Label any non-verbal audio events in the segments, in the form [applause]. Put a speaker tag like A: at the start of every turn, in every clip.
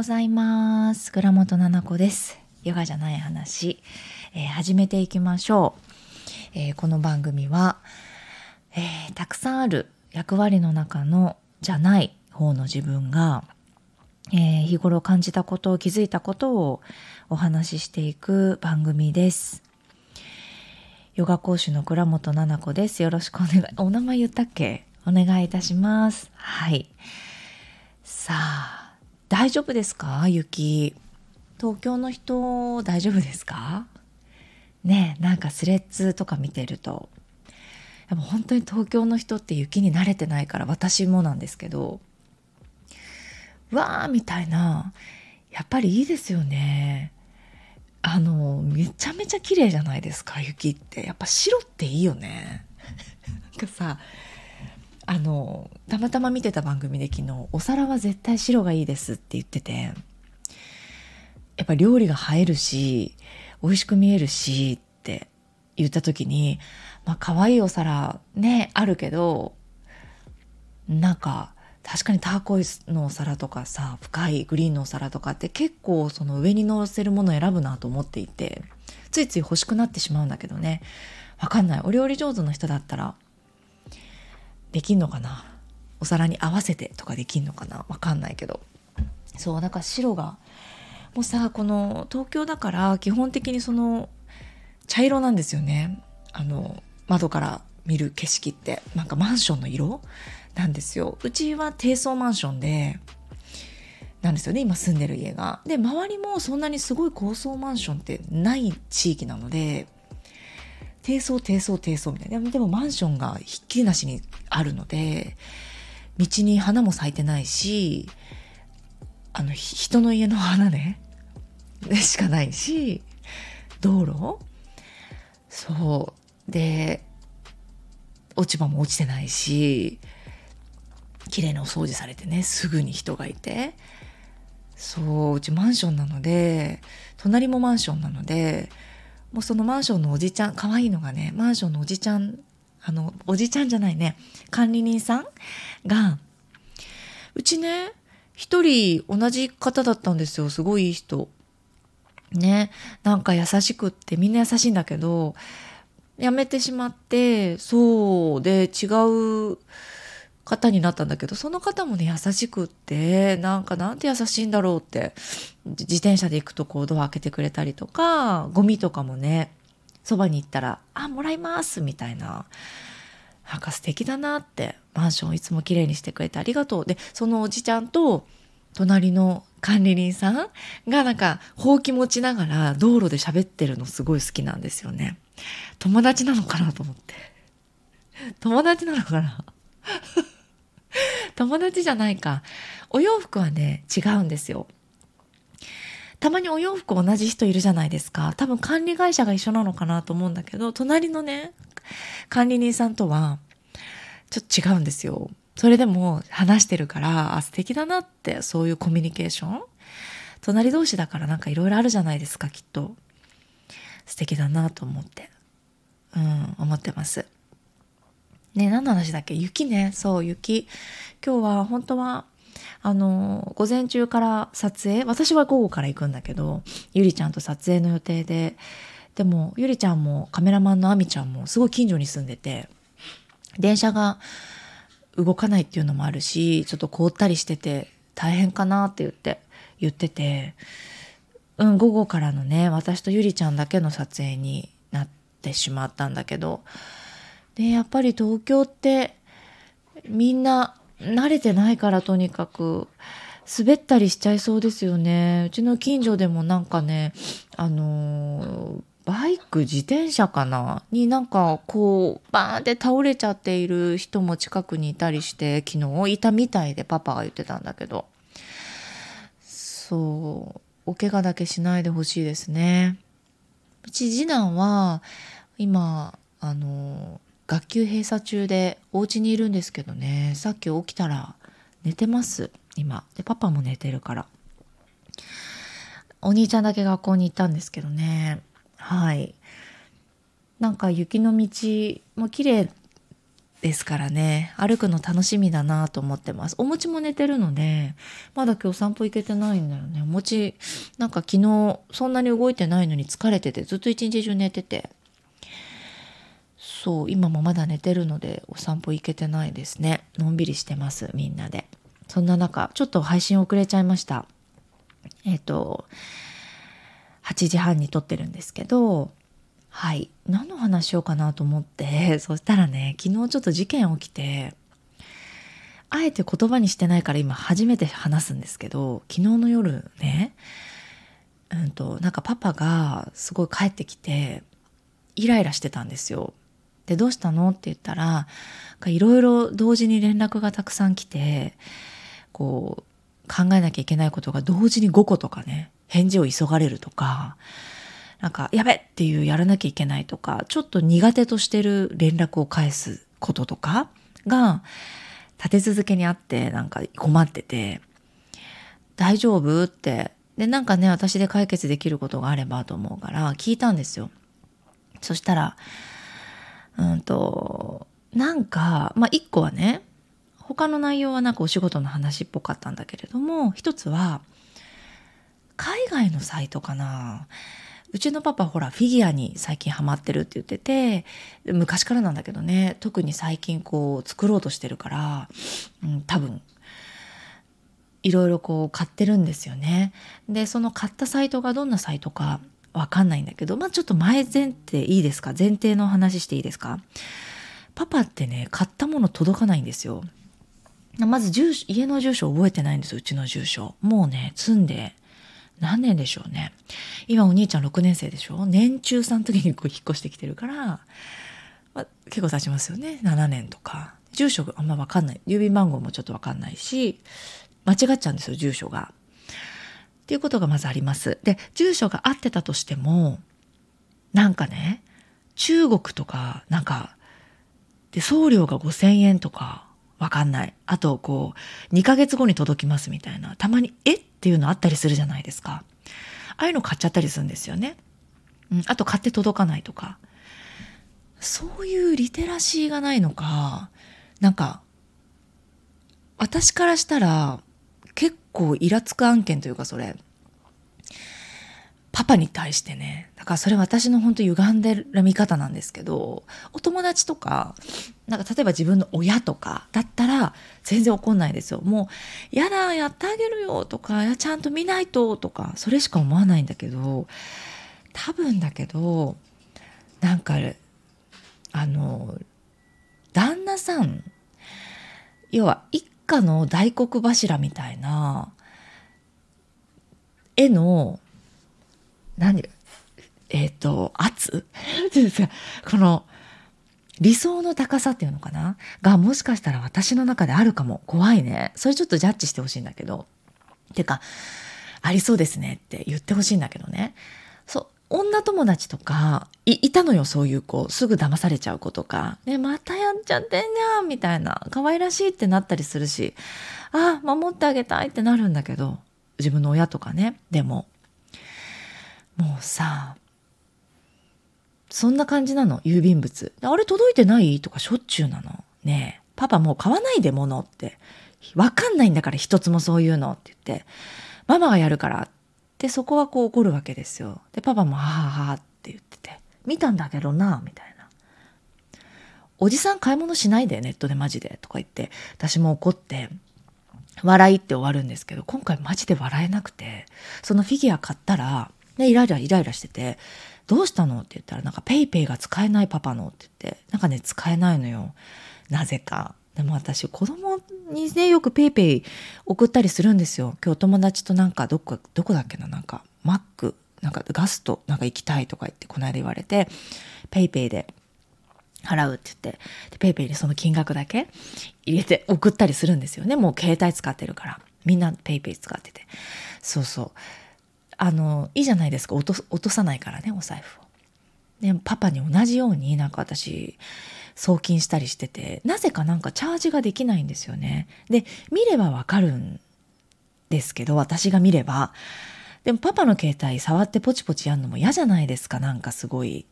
A: ございます。倉本々子です。ヨガじゃない話、えー、始めていきましょう。えー、この番組は、えー、たくさんある役割の中のじゃない方の自分が、え日頃感じたことを気づいたことをお話ししていく番組です。ヨガ講師の倉本々子です。よろしくお願い。お名前言ったっけ？お願いいたします。はい。さあ、大丈夫ですか？雪。東京の人大丈夫ですか？ねなんかスレッズとか見てると、やっぱ本当に東京の人って雪に慣れてないから私もなんですけど、わーみたいな、やっぱりいいですよね。あの、めちゃめちゃ綺麗じゃないですか、雪って。やっぱ白っていいよね。[laughs] なんかさ、あのたまたま見てた番組で昨日「お皿は絶対白がいいです」って言っててやっぱ料理が映えるし美味しく見えるしって言った時にまあ可愛いお皿ねあるけどなんか確かにターコイスのお皿とかさ深いグリーンのお皿とかって結構その上に乗せるものを選ぶなと思っていてついつい欲しくなってしまうんだけどね。わかんない。お料理上手の人だったらできんのかな？お皿に合わせてとかできんのかな？わかんないけど。そうだから白がもうさこの東京だから基本的にその茶色なんですよね。あの窓から見る景色って。なんかマンションの色？なんですよ。うちは低層マンションでなんですよね今住んでる家が。で周りもそんなにすごい高層マンションってない地域なので低層低層低層みたいな。でもマンションがひっきりなしにあるので道に花も咲いてないしあの人の家の花ね。[laughs] しかないし道路。そう。で落ち葉も落ちてないし綺麗なお掃除されてねすぐに人がいて。そううちマンションなので隣もマンションなのでもうそのマンションのおじちゃん可愛いのがねマンションのおじちゃんあのおじちゃんじゃないね管理人さんがうちね一人同じ方だったんですよすごいいい人。ねなんか優しくってみんな優しいんだけど辞めてしまってそうで違う方になったんだけどその方もね優しくってなんかなんて優しいんだろうって自転車で行くとこうドア開けてくれたりとかゴミとかもねそばに行ったら「あもらいます」みたいな。なんか素敵だなってマンションいつも綺麗にしてくれてありがとう。でそのおじちゃんと隣の管理人さんがなんかほうき持ちながら道路で喋ってるのすごい好きなんですよね。友達なのかなと思って。友達なのかな？[laughs] 友達じゃないか。お洋服はね、違うんですよ。たまにお洋服同じ人いるじゃないですか。多分管理会社が一緒なのかなと思うんだけど、隣のね、管理人さんとは、ちょっと違うんですよ。それでも話してるから、あ、素敵だなって、そういうコミュニケーション。隣同士だからなんかいろいろあるじゃないですか、きっと。素敵だなと思って、うん、思ってます。ね、何の話だっけ？雪ね。そう、雪。今日は本当は、あの、午前中から撮影、私は午後から行くんだけど、ゆりちゃんと撮影の予定で、でも、ゆりちゃんもカメラマンのあみちゃんもすごい近所に住んでて、電車が動かないっていうのもあるし、ちょっと凍ったりしてて大変かなって言って、言ってて、うん、午後からのね、私とゆりちゃんだけの撮影になってしまったんだけど、でやっぱり東京ってみんな慣れてないからとにかく。滑ったりしちゃいそうですよね。うちの近所でもなんかねあのバイク自転車かな？になんかこうバーンって倒れちゃっている人も近くにいたりして昨日いたみたいでパパが言ってたんだけど。そう。お怪我だけしないでほしいですね。うち次男は今あの学級閉鎖中でお家にいるんですけどね。さっき起きたら寝てます。今。でパパも寝てるから。お兄ちゃんだけ学校に行ったんですけどね。はい。なんか雪の道も綺麗ですからね。歩くの楽しみだなと思ってます。お餅も寝てるのでまだ今日散歩行けてないんだよね。お餅なんか昨日そんなに動いてないのに疲れててずっと一日中寝てて。そう今もまだ寝てるのでお散歩行けてないですね。のんびりしてますみんなで。そんな中ちょっと配信遅れちゃいました。えっ、と8時半に撮ってるんですけどはい。何の話しようかなと思って [laughs] そしたらね昨日ちょっと事件起きてあえて言葉にしてないから今初めて話すんですけど昨日の夜ねうんとなんかパパがすごい帰ってきてイライラしてたんですよ。でどうしたの？って言ったらいろいろ同時に連絡がたくさん来てこう考えなきゃいけないことが同時に5個とかね返事を急がれるとかなんか、やべっていうやらなきゃいけないとか、ちょっと苦手としてる連絡を返すこととかが、立て続けにあって、なんか困ってて、大丈夫？って。で、なんかね、私で解決できることがあればと思うから、聞いたんですよ。そしたら、うんと、なんか、まあ一個はね、他の内容はなんかお仕事の話っぽかったんだけれども、一つは、海外のサイトかなうちのパパほらフィギュアに最近ハマってるって言ってて昔からなんだけどね特に最近こう作ろうとしてるから、うん、多分いろいろこう買ってるんですよね。でその買ったサイトがどんなサイトかわかんないんだけどまあちょっと前前提いいですか？前提の話していいですか？パパってね買ったもの届かないんですよ。まず住所家の住所覚えてないんですうちの住所。もうね積んで何年でしょうね。今お兄ちゃん6年生でしょ？年中さんの時にこう引っ越してきてるから、まあ、結構経ちますよね。7年とか。住所あんま分かんない。郵便番号もちょっと分かんないし、間違っちゃうんですよ、住所が。っていうことがまずあります。で、住所が合ってたとしても、なんかね、中国とか、なんか、で、送料が5000円とか、わかんない。あと、こう、2ヶ月後に届きますみたいな。たまに、え？っていうのあったりするじゃないですか。ああいうの買っちゃったりするんですよね。うん、あと買って届かないとか。そういうリテラシーがないのか、なんか、私からしたら構イラつく案件というかそれ、パパに対してね、だからそれ私の本当歪んでる見方なんですけど、お友達とか、なんか例えば自分の親とかだったら全然怒んないですよ。もう、やだ、やってあげるよとか、ちゃんと見ないととか、それしか思わないんだけど、多分だけど、なんか、あの、旦那さん、要は一家の大黒柱みたいな絵の何えっ、ー、と、圧？っていうんですかこの、理想の高さっていうのかな？がもしかしたら私の中であるかも。怖いね。それちょっとジャッジしてほしいんだけど。てか、ありそうですねって言ってほしいんだけどね。女友達とかい、いたのよ、そういう子。すぐ騙されちゃう子とか。ね、またやっちゃってんじゃんみたいな。可愛らしいってなったりするし、あ、守ってあげたいってなるんだけど、自分の親とかね。でも、もうさそんな感じなの。郵便物。あれ届いてない？とかしょっちゅうなの。ねえ。パパもう買わないで物って。わかんないんだから一つもそういうのって言って。ママがやるからって。でそこはこう怒るわけですよでパパもはははって言ってて見たんだけどなみたいなおじさん買い物しないでネットでマジでとか言って私も怒って笑いって終わるんですけど今回マジで笑えなくてそのフィギュア買ったらで、イライライライラしてて、どうしたの？って言ったら、なんか paypay が使えないパパのって言って、なんかね、使えないのよ。なぜか。でも私、子供にね、よく paypay 送ったりするんですよ。今日友達となんか、どこ、どこだっけな、なんか、マック、なんかガスト、なんか行きたいとか言って、この間言われて、paypay で払うって言って、で、paypay にその金額だけ入れて送ったりするんですよね。もう携帯使ってるから。みんな paypay 使ってて。そうそう。あのいいじゃないですか落と落とさないからねお財布を。でパパに同じようになんか私送金したりしててなぜかなんかチャージができないんですよね。で見ればわかるんですけど私が見れば。でもパパの携帯触ってポチポチやるのも嫌じゃないですかなんかすごい。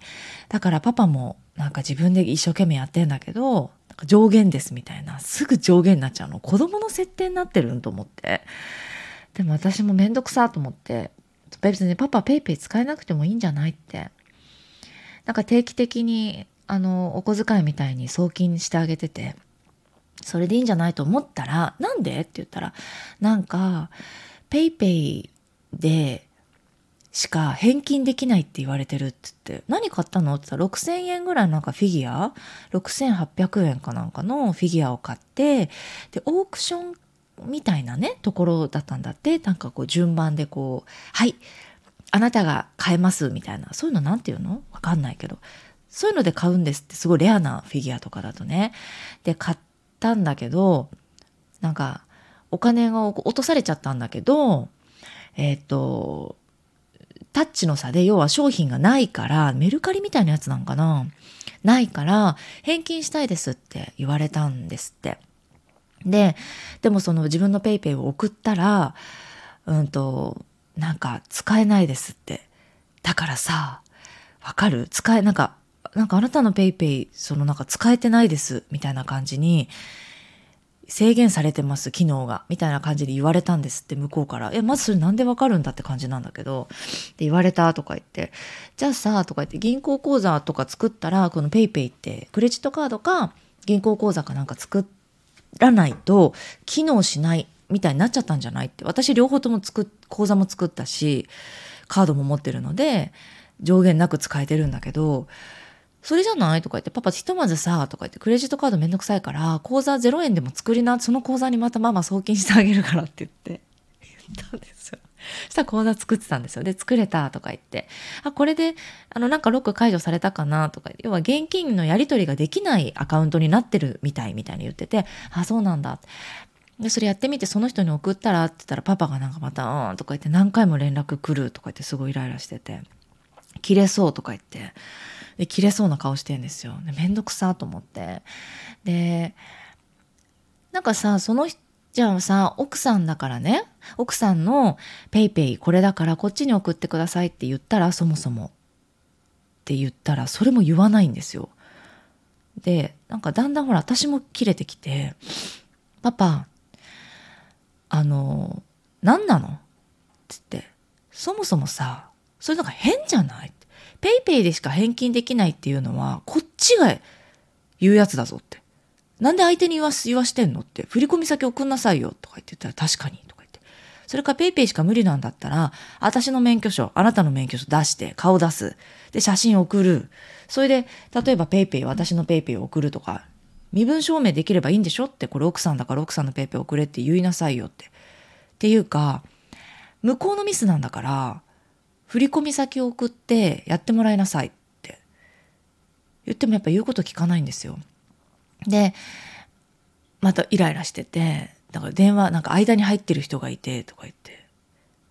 A: だからパパもなんか自分で一生懸命やってんだけど上限ですみたいなすぐ上限になっちゃうの子供の設定になってるんと思ってでも私も面倒くさと思って別にパパペイペイ使えなくてもいいんじゃないってなんか定期的にあのお小遣いみたいに送金してあげててそれでいいんじゃないと思ったらなんで？って言ったらなんかペイペイでしか返金できないって言われてるって言って、何買ったの？って言ったら6000円ぐらいのなんかフィギュア ?6800 円かなんかのフィギュアを買って、で、オークションみたいなね、ところだったんだって、なんかこう順番でこう、はい、あなたが買えますみたいな、そういうのなんていうの？わかんないけど、そういうので買うんですってすごいレアなフィギュアとかだとね。で、買ったんだけど、なんか、お金が落とされちゃったんだけど、えっ、ー、と、タッチの差で要は商品がないからメルカリみたいなやつなんかなないから返金したいですって言われたんですって。ででもその自分の PayPay を送ったらうんとなんか使えないですってだからさわかる？使えなんかなんかあなたの PayPay そのなんか使えてないですみたいな感じに制限されてます機能がみたいな感じで言われたんですって向こうから「えまずそれなんでわかるんだ?」って感じなんだけどで言われたとか言って「じゃあさ」とか言って銀行口座とか作ったらこの PayPay ってクレジットカードか銀行口座かなんか作らないと機能しないみたいになっちゃったんじゃないって私両方とも作口座も作ったしカードも持ってるので上限なく使えてるんだけどそれじゃない？とか言って、パパひとまずさ、とか言って、クレジットカードめんどくさいから、口座0円でも作りな、その口座にまたママ送金してあげるからって言って、言ったんですよ。そしたら口座作ってたんですよ。で、作れたとか言って、あ、これで、あの、なんかロック解除されたかな？とか、要は現金のやり取りができないアカウントになってるみたいみたいに言ってて、あ、そうなんだ。で、それやってみて、その人に送ったら？って言ったら、パパがなんかまた、うんとか言って、何回も連絡来るとか言って、すごいイライラしてて、切れそうとか言って、で切れそうな顔してんですよ。めんどくさと思って。でなんかさその人じゃあさ奥さんだからね奥さんの PayPay これだからこっちに送ってくださいって言ったらそもそもって言ったらそれも言わないんですよ。でなんかだんだんほら私も切れてきて「パパあの何なの?」っつって「そもそもさそれなんか変じゃない?」ペイペイでしか返金できないっていうのは、こっちが言うやつだぞって。なんで相手に言わ言わしてんのって、振込先送んなさいよとか言ってたら確かにとか言って。それかペイペイしか無理なんだったら、私の免許証、あなたの免許証出して、顔出す。で、写真送る。それで、例えばペイペイ、私のペイペイを送るとか、身分証明できればいいんでしょって、これ奥さんだから奥さんのペイペイ送れって言いなさいよって。っていうか、向こうのミスなんだから、振込先を送ってやってもらいなさいって。言ってもやっぱ言うこと聞かないんですよ。でまたイライラしててだから電話なんか間に入ってる人がいてとか言って。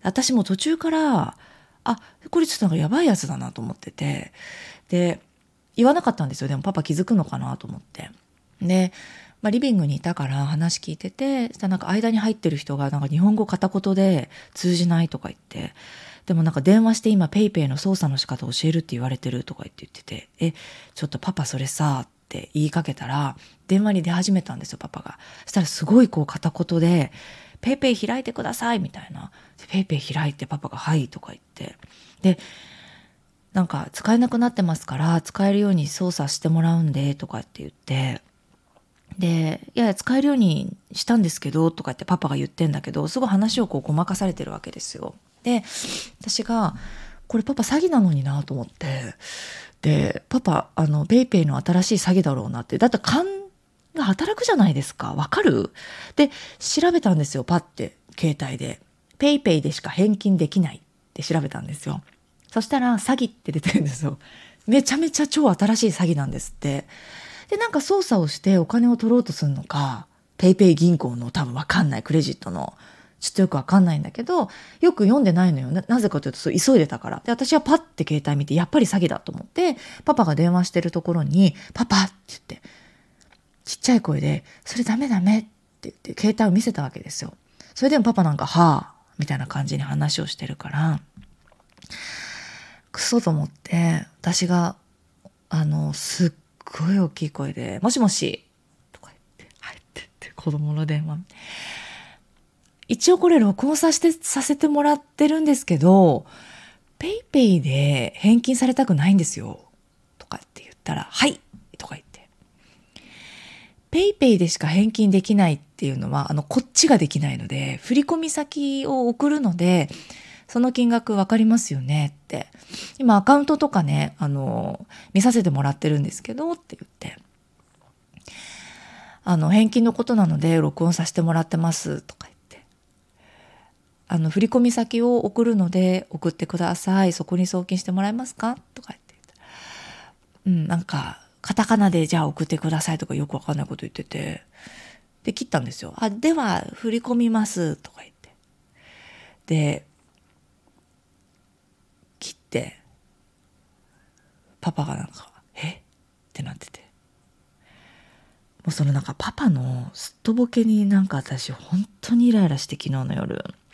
A: 私も途中からあこれちょっとなんかやばいやつだなと思ってて。で言わなかったんですよ。でもパパ気づくのかなと思って。で、まあ、リビングにいたから話聞いててしたらなんか間に入ってる人がなんか日本語片言で通じないとか言って。でもなんか電話して今 PayPay の操作の仕方教えるって言われてるとか言って言ってて、え、ちょっとパパそれさ、って言いかけたら、電話に出始めたんですよ、パパが。そしたらすごいこう片言で、PayPay 開いてくださいみたいな。PayPay 開いてパパがはいとか言って。で、なんか使えなくなってますから使えるように操作してもらうんでとかって言ってで「いや使えるようにしたんですけど」とかってパパが言ってんだけどすごい話をこうごまかされてるわけですよ。で私がこれパパ詐欺なのになと思って。でパパあの PayPay の新しい詐欺だろうなって。だって勘が働くじゃないですか。わかる？で調べたんですよパッて。携帯で。PayPay でしか返金できないって調べたんですよ。そしたら詐欺って出てるんですよ。めちゃめちゃ超新しい詐欺なんですって。でなんか操作をしてお金を取ろうとするのか PayPay 銀行の多分わかんないクレジットの。ちょっとよくわかんないんだけど、よく読んでないのよ。なぜかというと、そう急いでたから。で、私はパッて携帯見て、やっぱり詐欺だと思って、パパが電話してるところに、パパって言って、ちっちゃい声で、それダメダメって言って、携帯を見せたわけですよ。それでもパパなんか、はあ、みたいな感じに話をしてるから、クソと思って、私が、あの、すっごい大きい声で、もしもし、とか言って、入ってって子供の電話。一応これ録音させて、させてもらってるんですけど、ペイペイで返金されたくないんですよ。とかって言ったら、はいとか言って。ペイペイでしか返金できないっていうのは、あの、こっちができないので、振込先を送るので、その金額わかりますよね？って。今アカウントとかね、あの、見させてもらってるんですけどって言って。あの、返金のことなので録音させてもらってますとか言って。あの、振込先を送るので送ってください。そこに送金してもらえますか？とか言って。うん、なんか、カタカナでじゃあ送ってくださいとかよくわかんないこと言ってて。で、切ったんですよ。あ、では振り込みますとか言って。で、切ってパパがなんか「え？っ?」てなっててもうそのなんかパパのすっとぼけになんか私本当にイライラして昨日の夜「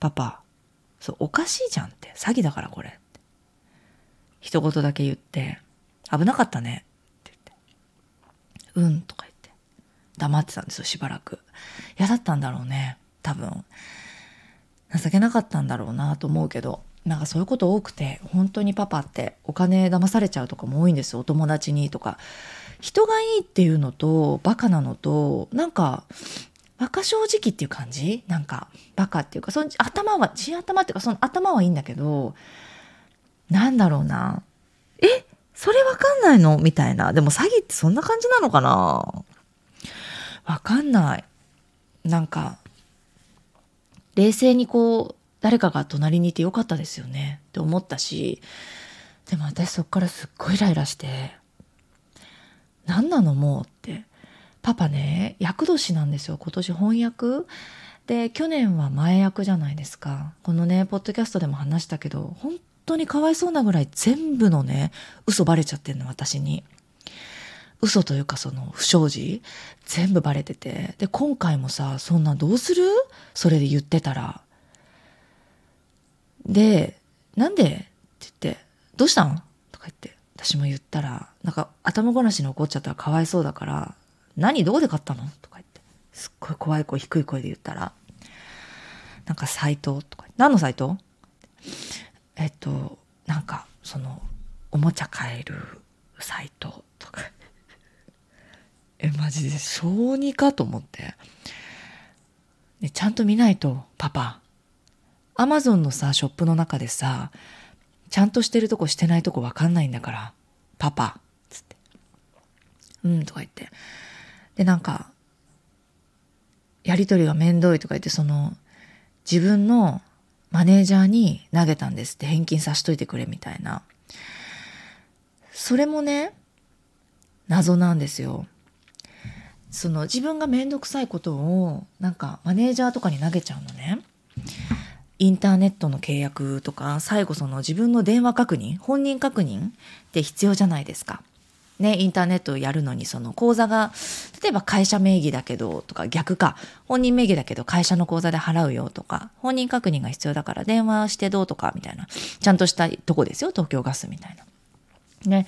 A: パパそうおかしいじゃん」って。詐欺だからこれ。一言だけ言って「危なかったね」って言って「うん」とか言って。黙ってたんですよしばらく。嫌だったんだろうね。多分。情けなかったんだろうなと思うけど。なんかそういうこと多くて本当にパパってお金騙されちゃうとかも多いんですよ。お友達にとか。人がいいっていうのとバカなのとなんかバカ正直っていう感じ？なんかバカっていうかその頭は血頭っていうかその頭はいいんだけどなんだろうな。え？それわかんないの？みたいな。でも詐欺ってそんな感じなのかな？わかんない。なんか冷静にこう誰かが隣にいてよかったですよね。って思ったし。でも私そっからすっごいイライラして。何なの？もうって。パパね厄年なんですよ。今年翻訳。で去年は前役じゃないですか。このねポッドキャストでも話したけど本当にかわいそうなぐらい全部のね嘘バレちゃってんの私に。嘘というかその不祥事全部バレてて。で今回もさそんなどうする？それで言ってたら。で、なんで？って言って、どうしたん？とか言って、私も言ったら、なんか頭ごなしに怒っちゃったらかわいそうだから、何どこで買ったの？とか言って、すっごい怖い声、低い声で言ったら、なんかサイトとか、何のサイト？えっと、なんか、その、おもちゃ買えるサイトとか。え、マジで小児かと思って。ね、ちゃんと見ないと、パパ。アマゾンのさ、ショップの中でさ、ちゃんとしてるとこしてないとこわかんないんだから、パパ、つって。うんとか言って。で、なんか、やりとりがめんどいとか言って、その、自分のマネージャーに投げたんですって返金さしといてくれみたいな。それもね、謎なんですよ。その自分がめんどくさいことをなんかマネージャーとかに投げちゃうのね。インターネットの契約とか最後その自分の電話確認本人確認って必要じゃないですか。ね、インターネットをやるのにその口座が例えば会社名義だけどとか逆か。本人名義だけど会社の口座で払うよとか本人確認が必要だから電話してどうとかみたいな。ちゃんとしたとこですよ東京ガスみたいな。ね。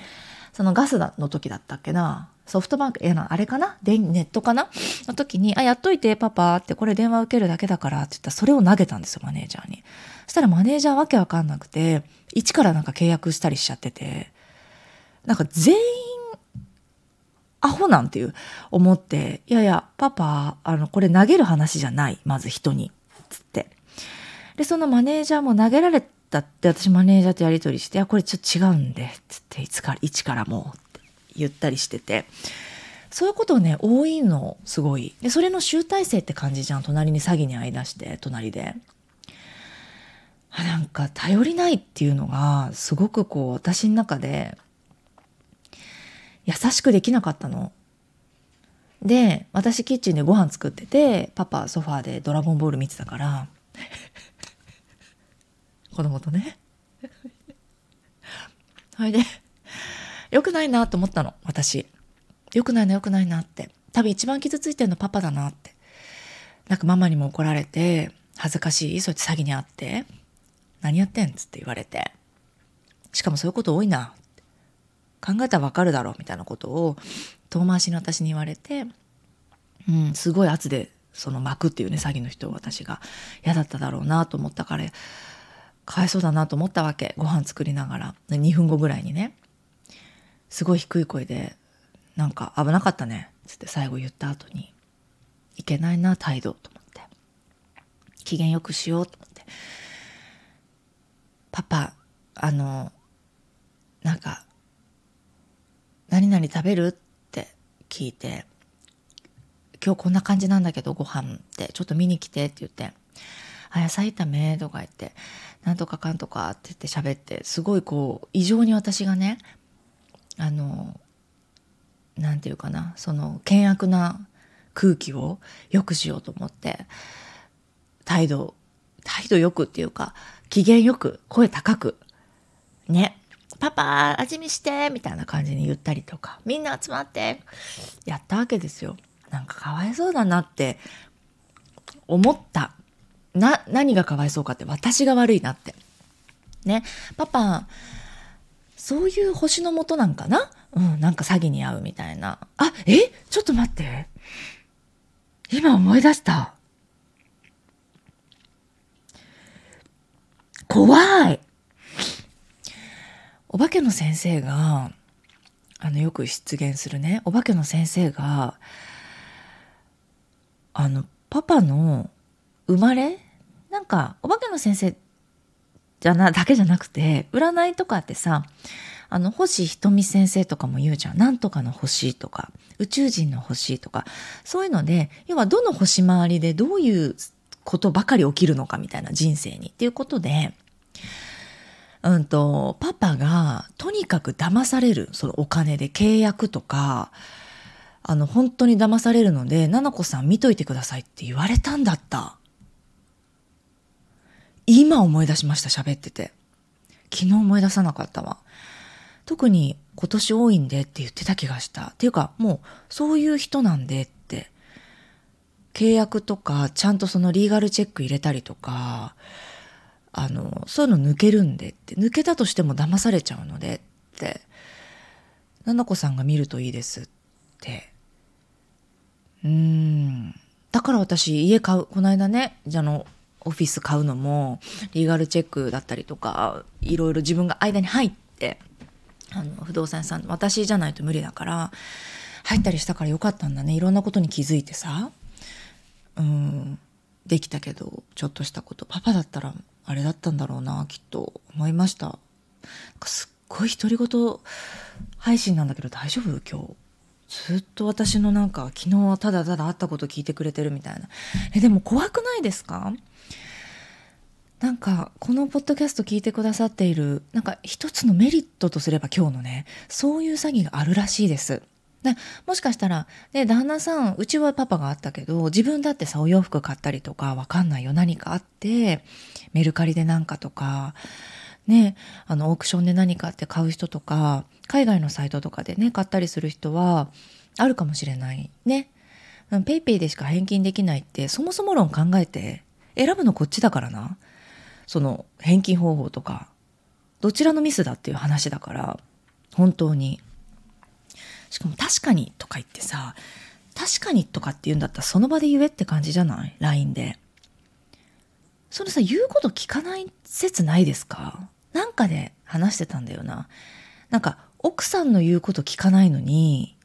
A: そのガスの時だったっけな。ソフトバンク、え、あれかな？でネットかな？の時に、あ、やっといて、パパって、これ電話受けるだけだからって言ったら、それを投げたんですよ、マネージャーに。そしたらマネージャーわけわかんなくて、一からなんか契約したりしちゃってて、なんか全員、アホなんていう思って、いやいや、パパ、あの、これ投げる話じゃない、まず人に。つって。で、そのマネージャーも投げられたって私マネージャーとやり取りして、いや、これちょっと違うんで、つって、いつから、一からもう、って言ったりしててそういうことね多いのすごいでそれの集大成って感じじゃん隣に詐欺に会いだして隣であなんか頼りないっていうのがすごくこう私の中で優しくできなかったの。で私キッチンでご飯作っててパパソファーで「ドラゴンボール」見てたから [laughs] 子供とね [laughs] それで良くないなと思ったの、私。良くないな、良くないなって。多分一番傷ついてるのパパだなって。なんかママにも怒られて、恥ずかしい、そうやって詐欺にあって、何やってんっつって言われて。しかもそういうこと多いな。考えたらわかるだろうみたいなことを遠回しに私に言われて、うん、すごい圧でその巻くっていうね詐欺の人を私が嫌だっただろうなと思ったからかわいそうだなと思ったわけ。ご飯作りながら。2分後ぐらいにねすごい低い声で「なんか危なかったね」つって最後言った後に「いけないな態度」と思って。機嫌よくしようと思って「パパあのなんか何々食べる?」って聞いて「今日こんな感じなんだけどご飯ってちょっと見に来て」って言って「あ野菜炒め」とか言って「なんとかかんとか」って言って喋ってすごいこう異常に私がねあのなんていうかなその険悪な空気を良くしようと思って態度態度よくっていうか機嫌よく声高くねパパ味見してみたいな感じに言ったりとかみんな集まってやったわけですよなんかかわいそうだなって思ったな何がかわいそうかって私が悪いなってねパパそういう星のもとなんかな？うん、なんか詐欺に遭うみたいな。あ、え？ちょっと待って。今思い出した。怖い。お化けの先生が、あの、よく出現するね、お化けの先生が、あの、パパの生まれ？なんか、お化けの先生じゃな、だけじゃなくて、占いとかってさ、あの、星ひとみ先生とかも言うじゃん。なんとかの星とか、宇宙人の星とか、そういうので、要はどの星回りでどういうことばかり起きるのかみたいな人生に。っていうことで、うんと、パパがとにかく騙される、そのお金で契約とか、あの、本当に騙されるので、ななこさん見といてくださいって言われたんだった。今思い出しました、喋ってて。昨日思い出さなかったわ。特に今年多いんでって言ってた気がした。っていうか、もうそういう人なんでって。契約とか、ちゃんとそのリーガルチェック入れたりとか、あの、そういうの抜けるんでって。抜けたとしても騙されちゃうのでって。ななこさんが見るといいですって。うーん。だから私家買う、この間ね、じゃあの、オフィス買うのも、リーガルチェックだったりとか、いろいろ自分が間に入って、あの不動産屋さん私じゃないと無理だから入ったりしたからよかったんだねいろんなことに気づいてさうんできたけどちょっとしたことパパだったらあれだったんだろうなきっと思いました。すっごい独り言配信なんだけど大丈夫？今日。ずっと私のなんか昨日はただただ会ったこと聞いてくれてるみたいな。えでも怖くないですか？なんかこのポッドキャスト聞いてくださっているなんか一つのメリットとすれば今日のねそういう詐欺があるらしいです。もしかしたら、ね、旦那さんうちはパパがあったけど自分だってさお洋服買ったりとかわかんないよ何かあってメルカリで何かとかねあのオークションで何かって買う人とか海外のサイトとかでね買ったりする人はあるかもしれないね。ペイペイでしか返金できないってそもそも論考えて選ぶのこっちだからな。その返金方法とかどちらのミスだっていう話だから本当にしかも確かにとか言ってさ確かにとかって言うんだったらその場で言えって感じじゃない ?LINE で。それさ、言うこと聞かない説ないですか？なんかで話してたんだよな。なんか、奥さんの言うこと聞かないのに、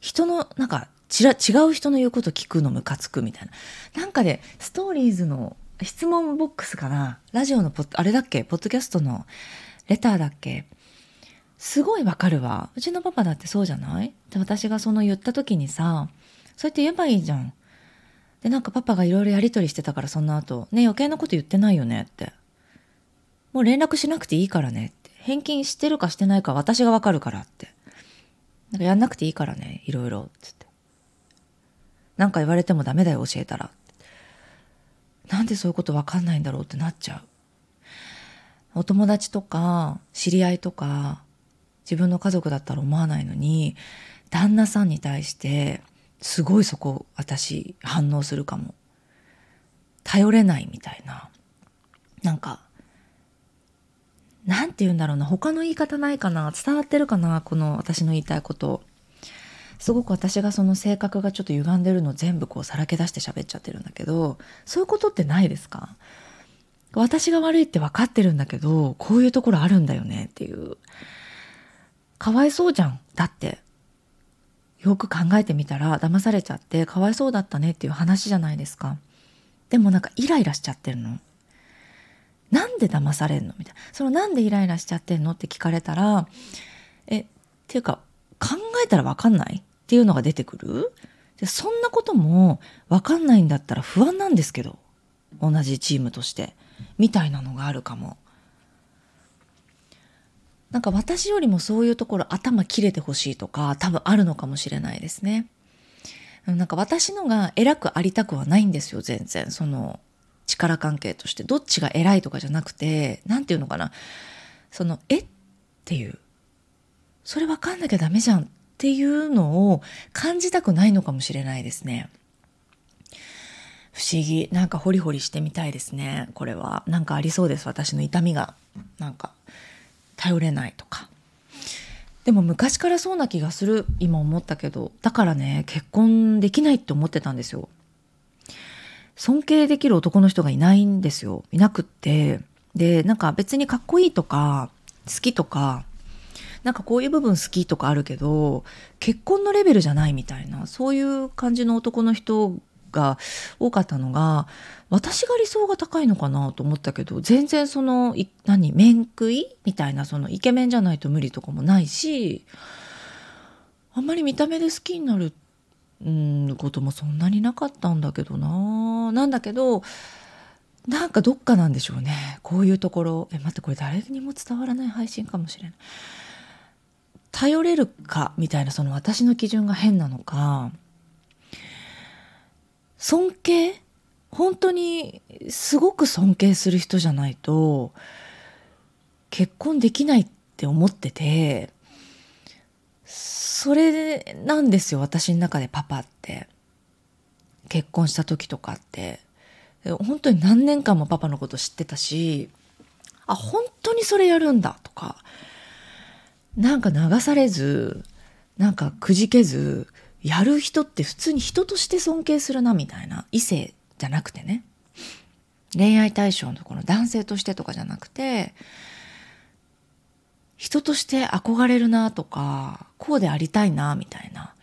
A: 人の、なんか、ちら違う人の言うこと聞くのムカつくみたいな。なんかで、ストーリーズの質問ボックスかな？ラジオのポあれだっけ？ポッドキャストのレターだっけ？すごいわかるわ。うちのパパだってそうじゃない？で私がその言った時にさ、そうやって言えばいいじゃん。で、なんかパパがいろいろやりとりしてたからその後、ね、余計なこと言ってないよねって。もう連絡しなくていいからねって。返金してるかしてないか私がわかるからって。なんかやんなくていいからね、いろいろ、つって。なんか言われてもダメだよ、教えたら。なんでそういうことわかんないんだろうってなっちゃう。お友達とか知り合いとか自分の家族だったら思わないのに旦那さんに対してすごいそこ私反応するかも。頼れないみたいな。なんか、なんて言うんだろうな。他の言い方ないかな伝わってるかなこの私の言いたいこと。すごく私がその性格がちょっと歪んでるのを全部こうさらけ出して喋っちゃってるんだけどそういうことってないですか？私が悪いって分かってるんだけどこういうところあるんだよねっていうかわいそうじゃん。だって。よく考えてみたら騙されちゃってかわいそうだったねっていう話じゃないですか。でもなんかイライラしちゃってるの。なんで騙されんの？みたいな。そのなんでイライラしちゃってんのって聞かれたらえっていうか考えたら分かんない？っていうのが出てくる。でそんなことも分かんないんだったら不安なんですけど。同じチームとして。みたいなのがあるかも。なんか私よりもそういうところ頭切れてほしいとか多分あるのかもしれないですね。なんか私のが偉くありたくはないんですよ全然。その力関係として。どっちが偉いとかじゃなくて何て言うのかな。そのえっていう。それ分かんなきゃダメじゃんっていうのを感じたくないのかもしれないですね。不思議。なんかホリホリしてみたいですねこれは。なんかありそうです私の痛みが。なんか。頼れないとか。でも昔からそうな気がする。今思ったけど。だからね結婚できないって思ってたんですよ。尊敬できる男の人がいないんですよ。いなくって。でなんか別にかっこいいとか好きとかなんかこういう部分好きとかあるけど結婚のレベルじゃないみたいな。そういう感じの男の人が多かったのが私が理想が高いのかなと思ったけど全然その何面食いみたいなそのイケメンじゃないと無理とかもないしあんまり見た目で好きになるうんこともそんなになかったんだけどな。なんだけどなんかどっかなんでしょうね。こういうところ。え待ってこれ誰にも伝わらない配信かもしれない。頼れるかみたいなその私の基準が変なのか尊敬？本当にすごく尊敬する人じゃないと結婚できないって思っててそれなんですよ私の中でパパって。結婚した時とかって。本当に何年間もパパのこと知ってたしあ本当にそれやるんだとか。なんか流されずなんかくじけずやる人って普通に人として尊敬するなみたいな異性じゃなくてね恋愛対象のこの男性としてとかじゃなくて人として憧れるなとかこうでありたいなみたいな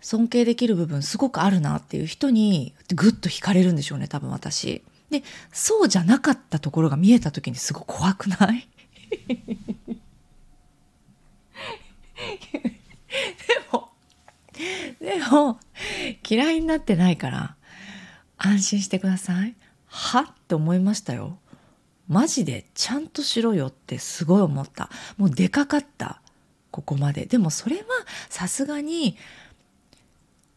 A: 尊敬できる部分すごくあるなっていう人にグッと惹かれるんでしょうね多分私。でそうじゃなかったところが見えた時にすごい怖くない？で [laughs] も [laughs] でも嫌いになってないから安心してください。はって思いましたよ。マジでちゃんとしろよってすごい思った。もうでかかった。ここまで。でもそれはさすがに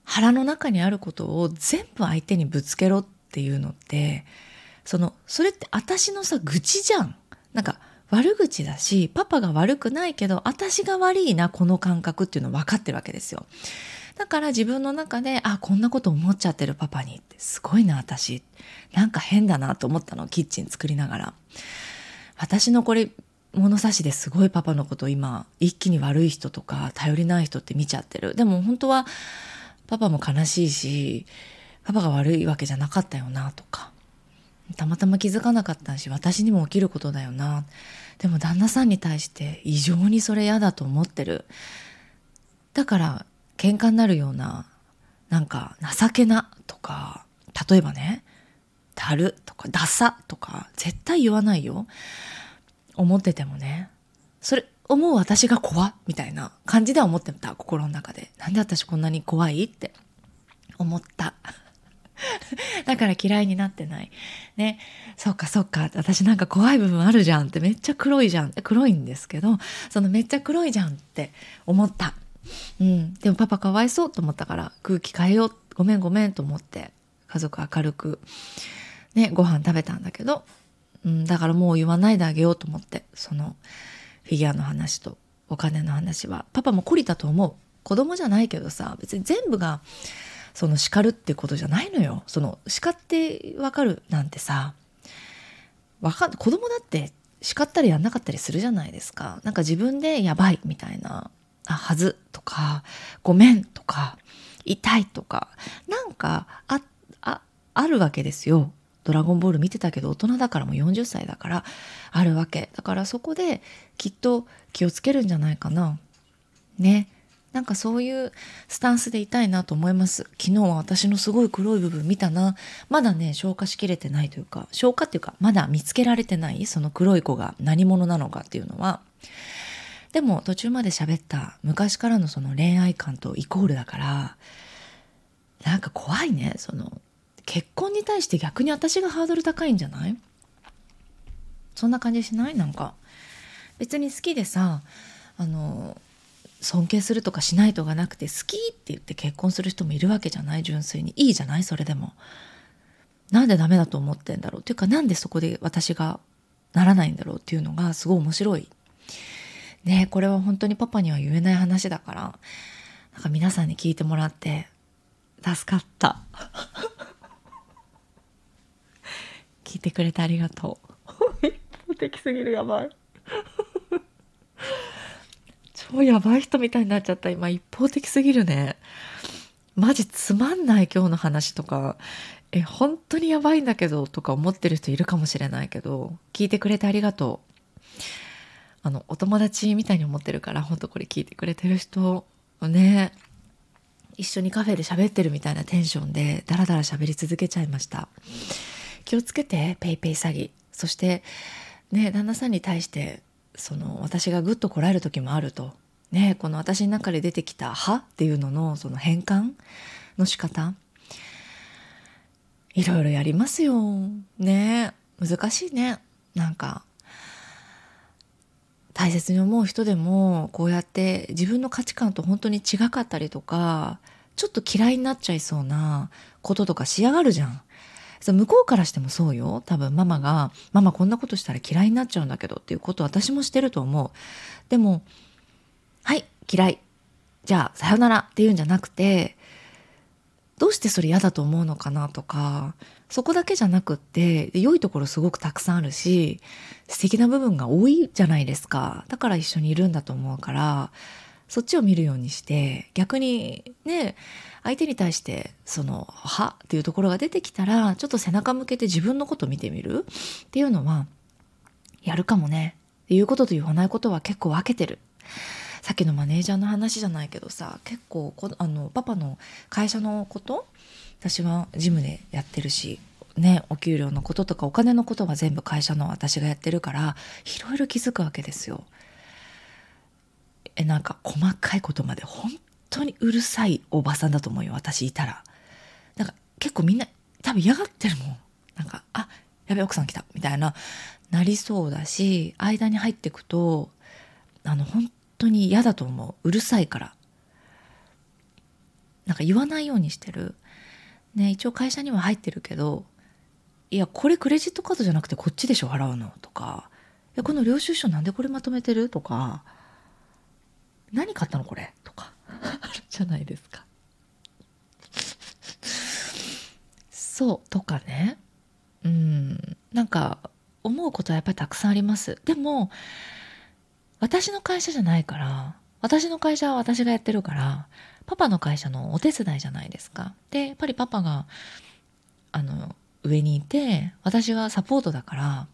A: 腹の中にあることを全部相手にぶつけろっていうのってそのそれって私のさ愚痴じゃん。なんか悪口だしパパが悪くないけど私が悪いなこの感覚っていうの分かってるわけですよ。だから自分の中であこんなこと思っちゃってるパパにってすごいな私。なんか変だなと思ったのキッチン作りながら。私のこれ物差しですごいパパのこと今一気に悪い人とか頼りない人って見ちゃってる。でも本当はパパも悲しいしパパが悪いわけじゃなかったよなとか。たまたま気づかなかったし私にも起きることだよな。でも旦那さんに対して異常にそれ嫌だと思ってる。だから喧嘩になるようななんか情けなとか例えばねたるとかダサとか絶対言わないよ思っててもねそれ思う私が怖みたいな感じでは思ってた心の中でなんで私こんなに怖いって思った [laughs] だから嫌いになってない。ね。そっかそっか。私なんか怖い部分あるじゃんってめっちゃ黒いじゃん。黒いんですけど、そのめっちゃ黒いじゃんって思った。うん、でもパパかわいそうと思ったから空気変えよう。ごめんごめんと思って家族明るくねご飯食べたんだけど、うん、だからもう言わないであげようと思ってそのフィギュアの話とお金の話は。パパも懲りたと思う。子供じゃないけどさ別に全部がその叱るってことじゃないのよ。その叱ってわかるなんてさわかん子供だって叱ったりやんなかったりするじゃないですか。なんか自分でやばいみたいな。はずとかごめんとか痛いとかなんかあああるわけですよ。ドラゴンボール見てたけど大人だからもう40歳だからあるわけ。だからそこできっと気をつけるんじゃないかな。ね。なんかそういうスタンスでいたいなと思います。昨日は私のすごい黒い部分見たな。まだね消化しきれてないというか消化っていうかまだ見つけられてないその黒い子が何者なのかっていうのは。でも途中まで喋った昔からのその恋愛観とイコールだからなんか怖いね。その結婚に対して逆に私がハードル高いんじゃない？そんな感じしない？なんか。別に好きでさあの尊敬するとかしないとかなくて好きって言って結婚する人もいるわけじゃない？純粋に。いいじゃない？それでも。なんでダメだと思ってんだろう？っていうかなんでそこで私がならないんだろう？っていうのがすごい面白い。ねこれは本当にパパには言えない話だからなんか皆さんに聞いてもらって助かった。[laughs] 聞いてくれてありがとう。一方的すぎるやばい。[laughs] 超やばい人みたいになっちゃった。今一方的すぎるね。マジつまんない今日の話とかえ本当にやばいんだけどとか思ってる人いるかもしれないけど聞いてくれてありがとうあのお友達みたいに思ってるから本当これ聞いてくれてる人をね一緒にカフェで喋ってるみたいなテンションでダラダラ喋り続けちゃいました。気をつけてペイペイ詐欺。そしてね旦那さんに対してその私がぐっとこらえる時もあると。ねこの私の中で出てきた「は」っていうののその変換の仕方。いろいろやりますよ。ね難しいね。なんか大切に思う人でもこうやって自分の価値観と本当に違かったりとかちょっと嫌いになっちゃいそうなこととかしやがるじゃん。向こうからしてもそうよ。多分ママが「ママこんなことしたら嫌いになっちゃうんだけど」っていうこと私もしてると思う。でも「はい嫌い。じゃあさよなら」っていうんじゃなくてどうしてそれ嫌だと思うのかなとかそこだけじゃなくって良いところすごくたくさんあるし素敵な部分が多いじゃないですか。だから一緒にいるんだと思うからそっちを見るようにして逆にね相手に対してその「は」っていうところが出てきたらちょっと背中向けて自分のこと見てみる？っていうのはやるかもね。言うことと言わないことは結構分けてる。さっきのマネージャーの話じゃないけどさ結構こあのパパの会社のこと私はジムでやってるしねお給料のこととかお金のことは全部会社の私がやってるからいろいろ気づくわけですよ。えなんか細かいことまで本当にうるさいおばさんだと思うよ私いたら。なんか結構みんな多分嫌がってるもん。なんかあやべ奥さん来たみたいななりそうだし間に入ってくとあの本当に嫌だと思う。うるさいから。なんか言わないようにしてる。ね一応会社には入ってるけどいやこれクレジットカードじゃなくてこっちでしょ払うのとか。いこの領収書なんでこれまとめてる？とか。何買ったのこれ？とか。あるじゃないですか。そう。とかね。うん。なんか思うことはやっぱりたくさんあります。でも私の会社じゃないから私の会社は私がやってるからパパの会社のお手伝いじゃないですか。でやっぱりパパがあの上にいて私はサポートだから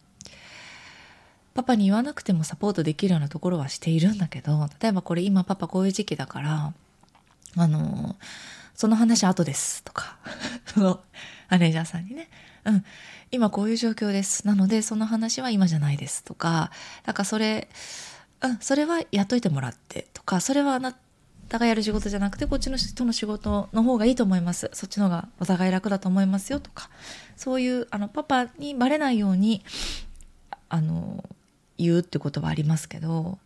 A: パパに言わなくてもサポートできるようなところはしているんだけど例えばこれ今パパこういう時期だからあのその話後ですとかその [laughs] マネージャーさんにね。うん。今こういう状況です。なのでその話は今じゃないですとかなんかそれうんそれはやっといてもらってとかそれはあなたがやる仕事じゃなくてこっちの人の仕事の方がいいと思います。そっちの方がお互い楽だと思いますよとか。そういうあのパパにバレないようにあの言うってことはありますけど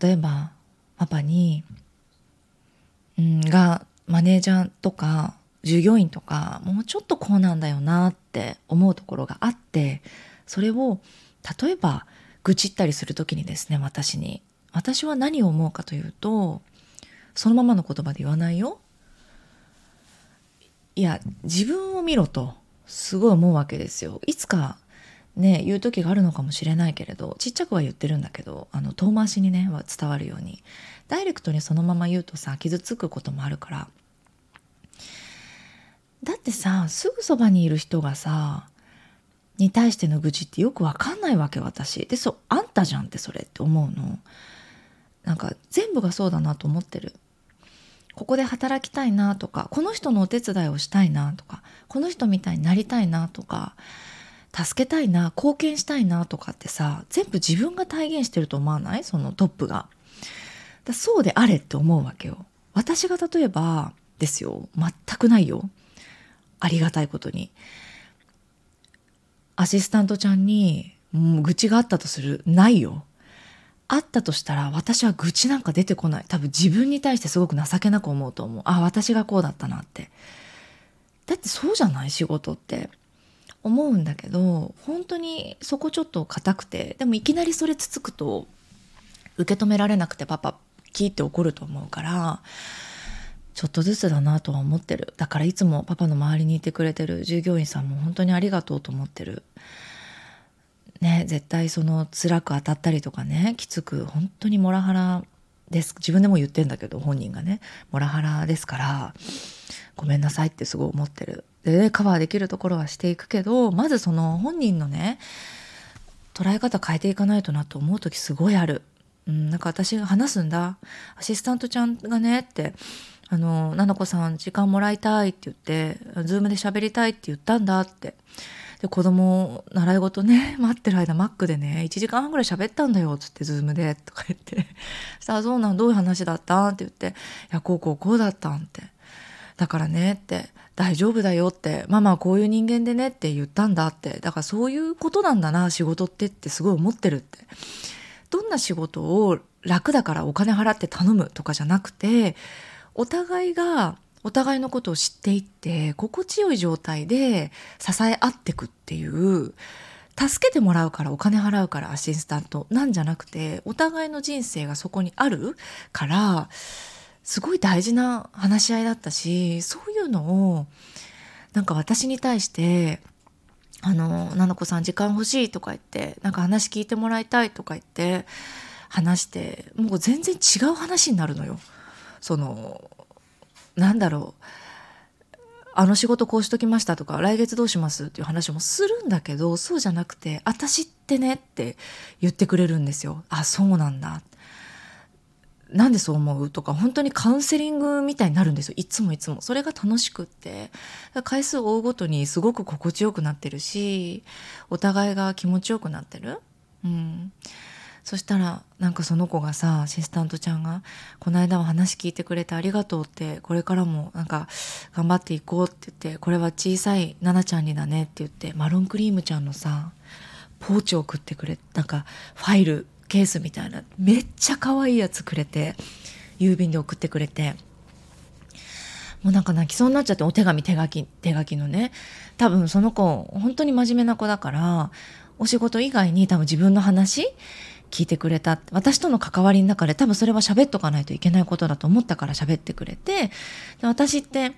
A: 例えばパパに、うん、がマネージャーとか従業員とかもうちょっとこうなんだよなって思うところがあってそれを例えば愚痴ったりする時にですね私に。私は何を思うかというとそのままの言葉で言わないよ。いや自分を見ろとすごい思うわけですよ。いつかね言う時があるのかもしれないけれどちっちゃくは言ってるんだけどあの遠回しにねは伝わるように。ダイレクトにそのまま言うとさ傷つくこともあるから。だってさすぐそばにいる人がさに対しての愚痴ってよくわかんないわけ私でそうあんたじゃんってそれって思うのなんか全部がそうだなと思ってるここで働きたいなとかこの人のお手伝いをしたいなとかこの人みたいになりたいなとか助けたいな貢献したいなとかってさ全部自分が体現してると思わない？そのトップが。だそうであれって思うわけよ。私が例えばですよ全くないよありがたいことに。アシスタントちゃんにもう愚痴があったとする。ないよ。あったとしたら私は愚痴なんか出てこない。多分自分に対してすごく情けなく思うと思う。あ私がこうだったなって。だってそうじゃない仕事って。思うんだけど本当にそこちょっと硬くて。でもいきなりそれつつくと受け止められなくてパパキーって怒ると思うから。ちょっとずつだなとは思ってる。だからいつもパパの周りにいてくれてる従業員さんも本当にありがとうと思ってる。ね絶対その辛く当たったりとかねきつく本当にモラハラです。自分でも言ってんだけど本人がね。モラハラですからごめんなさいってすごい思ってる。でカバーできるところはしていくけどまずその本人のね捉え方変えていかないとなと思う時すごいある。うん、なんか私が話すんだ。アシスタントちゃんがねって「あの奈々子さん時間もらいたい」って言って「ズームで喋りたい」って言ったんだって。で子供習い事ね [laughs] 待ってる間マックでね1時間半ぐらい喋ったんだよっつってズームでとか言って。[laughs] さあそうなんどういう話だったんって言って「いやこうこうこうだったん」って。だからねって大丈夫だよってママはこういう人間でねって言ったんだって。だからそういうことなんだな仕事ってってすごい思ってるって。どんな仕事を楽だからお金払って頼むとかじゃなくてお互いがお互いのことを知っていって心地よい状態で支え合ってくっていう助けてもらうからお金払うからアシスタントなんじゃなくてお互いの人生がそこにあるからすごい大事な話し合いだったしそういうのをなんか私に対して「あの菜々子さん時間欲しい」とか言ってなんか話聞いてもらいたいとか言って話してもう全然違う話になるのよ。そのなんだろう。あの仕事こうしときましたとか来月どうしますっていう話もするんだけどそうじゃなくて「私ってね」って言ってくれるんですよ。あそうなんだ。なんでそう思うとか本当にカウンセリングみたいになるんですよ。いつもいつも。それが楽しくって。回数を追うごとにすごく心地よくなってるしお互いが気持ちよくなってる。うん。そしたらなんかその子がさアシスタントちゃんが「この間は話聞いてくれてありがとう」ってこれからもなんか頑張っていこうって言ってこれは小さい奈々ちゃんにだねって言ってマロンクリームちゃんのさポーチを送ってくれなんかファイルケースみたいなめっちゃ可愛いやつくれて郵便で送ってくれてもうなんか泣きそうになっちゃってお手紙手書き手書きのね。多分その子本当に真面目な子だからお仕事以外に多分自分の話聞いてくれた。私との関わりの中で多分それは喋っとかないといけないことだと思ったから喋ってくれて。で私って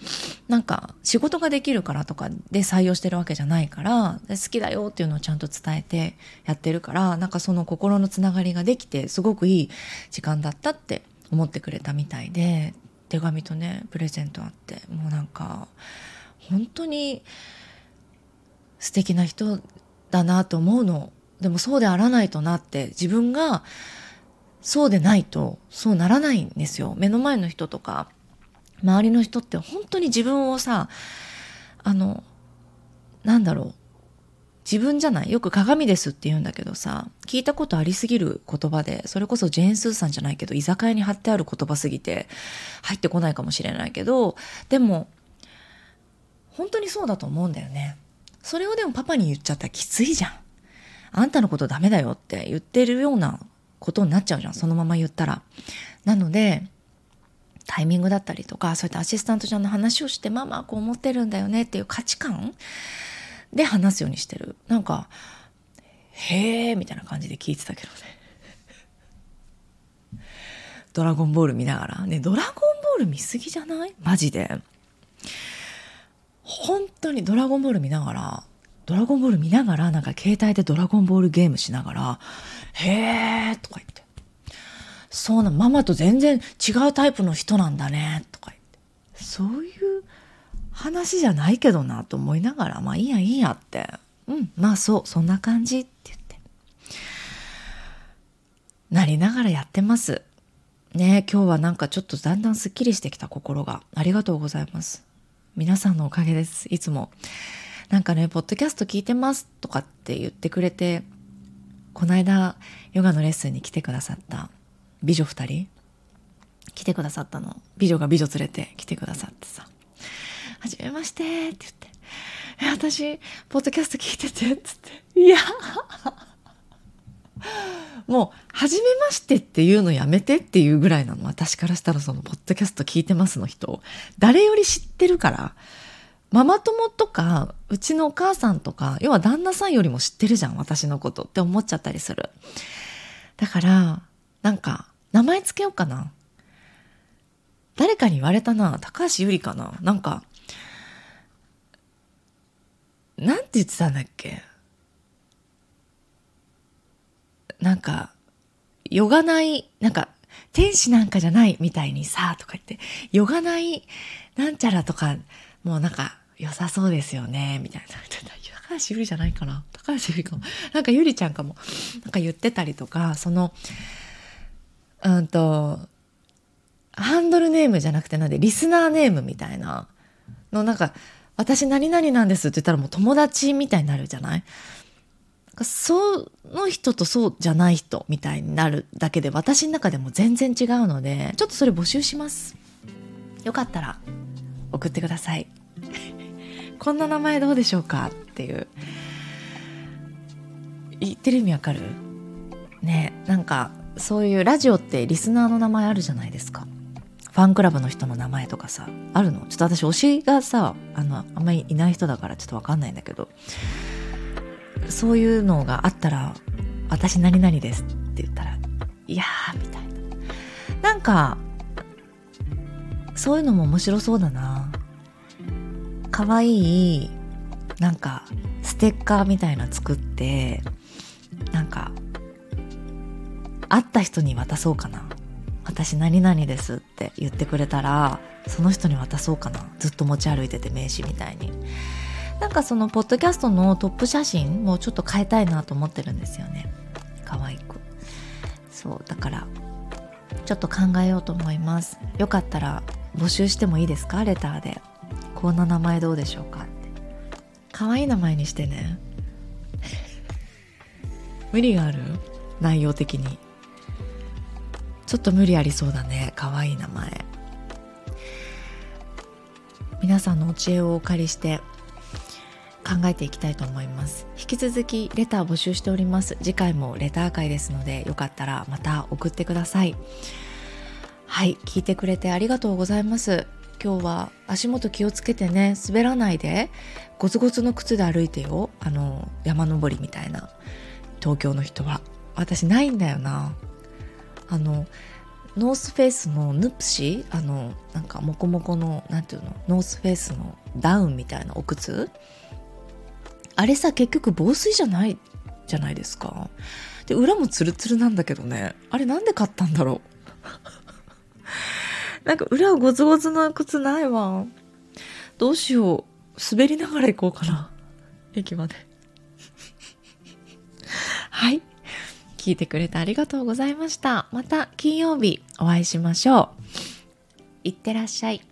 A: なんか仕事ができるからとかで採用してるわけじゃないから好きだよっていうのをちゃんと伝えてやってるからなんかその心のつながりができてすごくいい時間だったって思ってくれたみたいで手紙とねプレゼントあってもうなんか本当に素敵な人だなと思うのでもそうであらないとなって自分がそうでないとそうならないんですよ。目の前の人とか周りの人って本当に自分をさあのなんだろう自分じゃないよく鏡ですって言うんだけどさ聞いたことありすぎる言葉でそれこそジェーン・スーさんじゃないけど居酒屋に貼ってある言葉すぎて入ってこないかもしれないけどでも本当にそうだと思うんだよね。それをでもパパに言っちゃったらきついじゃん。あんたのことダメだよって言ってるようなことになっちゃうじゃん。そのまま言ったら。なのでタイミングだったりとかそういったアシスタントちゃんの話をしてママはこう思ってるんだよねっていう価値観で話すようにしてる。なんか「へえ」みたいな感じで聞いてたけどね。[laughs] ドラゴンボール見ながら。ねドラゴンボール見すぎじゃない？マジで。本当にドラゴンボール見ながらドラゴンボール見ながらなんか携帯でドラゴンボールゲームしながら「へえ」とか言って「そうなママと全然違うタイプの人なんだね」とか言って。そういう話じゃないけどなと思いながらまあいいやいいやって。うんまあそうそんな感じって言って。なりながらやってます。ね今日はなんかちょっとだんだんすっきりしてきた心が。ありがとうございます。皆さんのおかげですいつも。なんかね、ポッドキャスト聞いてますとかって言ってくれて、この間、ヨガのレッスンに来てくださった美女二人。来てくださったの。美女が美女連れて来てくださってさ、はじめましてって言って、え、私、ポッドキャスト聞いててっ、つって、いや、[laughs] もう、はじめましてっていうのやめてっていうぐらいなの。私からしたらその、ポッドキャスト聞いてますの人、誰より知ってるから、ママ友とか、うちのお母さんとか、要は旦那さんよりも知ってるじゃん、私のことって思っちゃったりする。だから、なんか、名前つけようかな。誰かに言われたな。高橋ゆりかな。なんか、なんて言ってたんだっけなんか、ヨガないなんか、天使なんかじゃないみたいにさ、とか言って、ヨガないなんちゃらとか、もうなんか、良さそうですよね、みたいな。[laughs] 高橋ゆりじゃないかな高橋ゆりかも。なんかゆりちゃんかも。なんか言ってたりとか、その、うんと、ハンドルネームじゃなくてなんで、リスナーネームみたいなの、なんか、私何々なんですって言ったらもう友達みたいになるじゃない？その人とそうじゃない人みたいになるだけで私の中でも全然違うのでちょっとそれ募集しますよかったら送ってください。[laughs] こんな名前どうでしょうかっていう。言ってる意味わかる？ねなんかそういうラジオってリスナーの名前あるじゃないですか。ファンクラブの人の名前とかさあるの？ちょっと私推しがさあのあんまりいない人だからちょっとわかんないんだけど。そういうのがあったら「私何々です」って言ったら「いやー」みたいな。なんかそういうのも面白そうだな。可愛いなんかステッカーみたいな作ってなんか会った人に渡そうかな。私何々ですって言ってくれたらその人に渡そうかな。ずっと持ち歩いてて名刺みたいに。なんかそのポッドキャストのトップ写真もちょっと変えたいなと思ってるんですよね。可愛く。そうだからちょっと考えようと思います。よかったら募集してもいいですか？レターで。こんな名前どうでしょうか？って。可愛い名前にしてね。[laughs] 無理がある？内容的に。ちょっと無理ありそうだね。可愛い名前。皆さんのお知恵をお借りして考えていきたいと思います。引き続きレター募集しております。次回もレター会ですのでよかったらまた送ってください。はい聞いてくれてありがとうございます。今日は足元気をつけてね滑らないでゴツゴツの靴で歩いてよ。あの山登りみたいな。東京の人は。私ないんだよな。あのノースフェイスのヌプシあのなんかモコモコのなんていうの？ノースフェイスのダウンみたいなお靴？あれさ結局防水じゃないじゃないですか。で裏もツルツルなんだけどね。あれなんで買ったんだろう？なんか裏ゴツゴツな靴ないわ。どうしよう。滑りながら行こうかな。[laughs] 駅まで。[laughs] はい。聞いてくれてありがとうございました。また金曜日お会いしましょう。いってらっしゃい。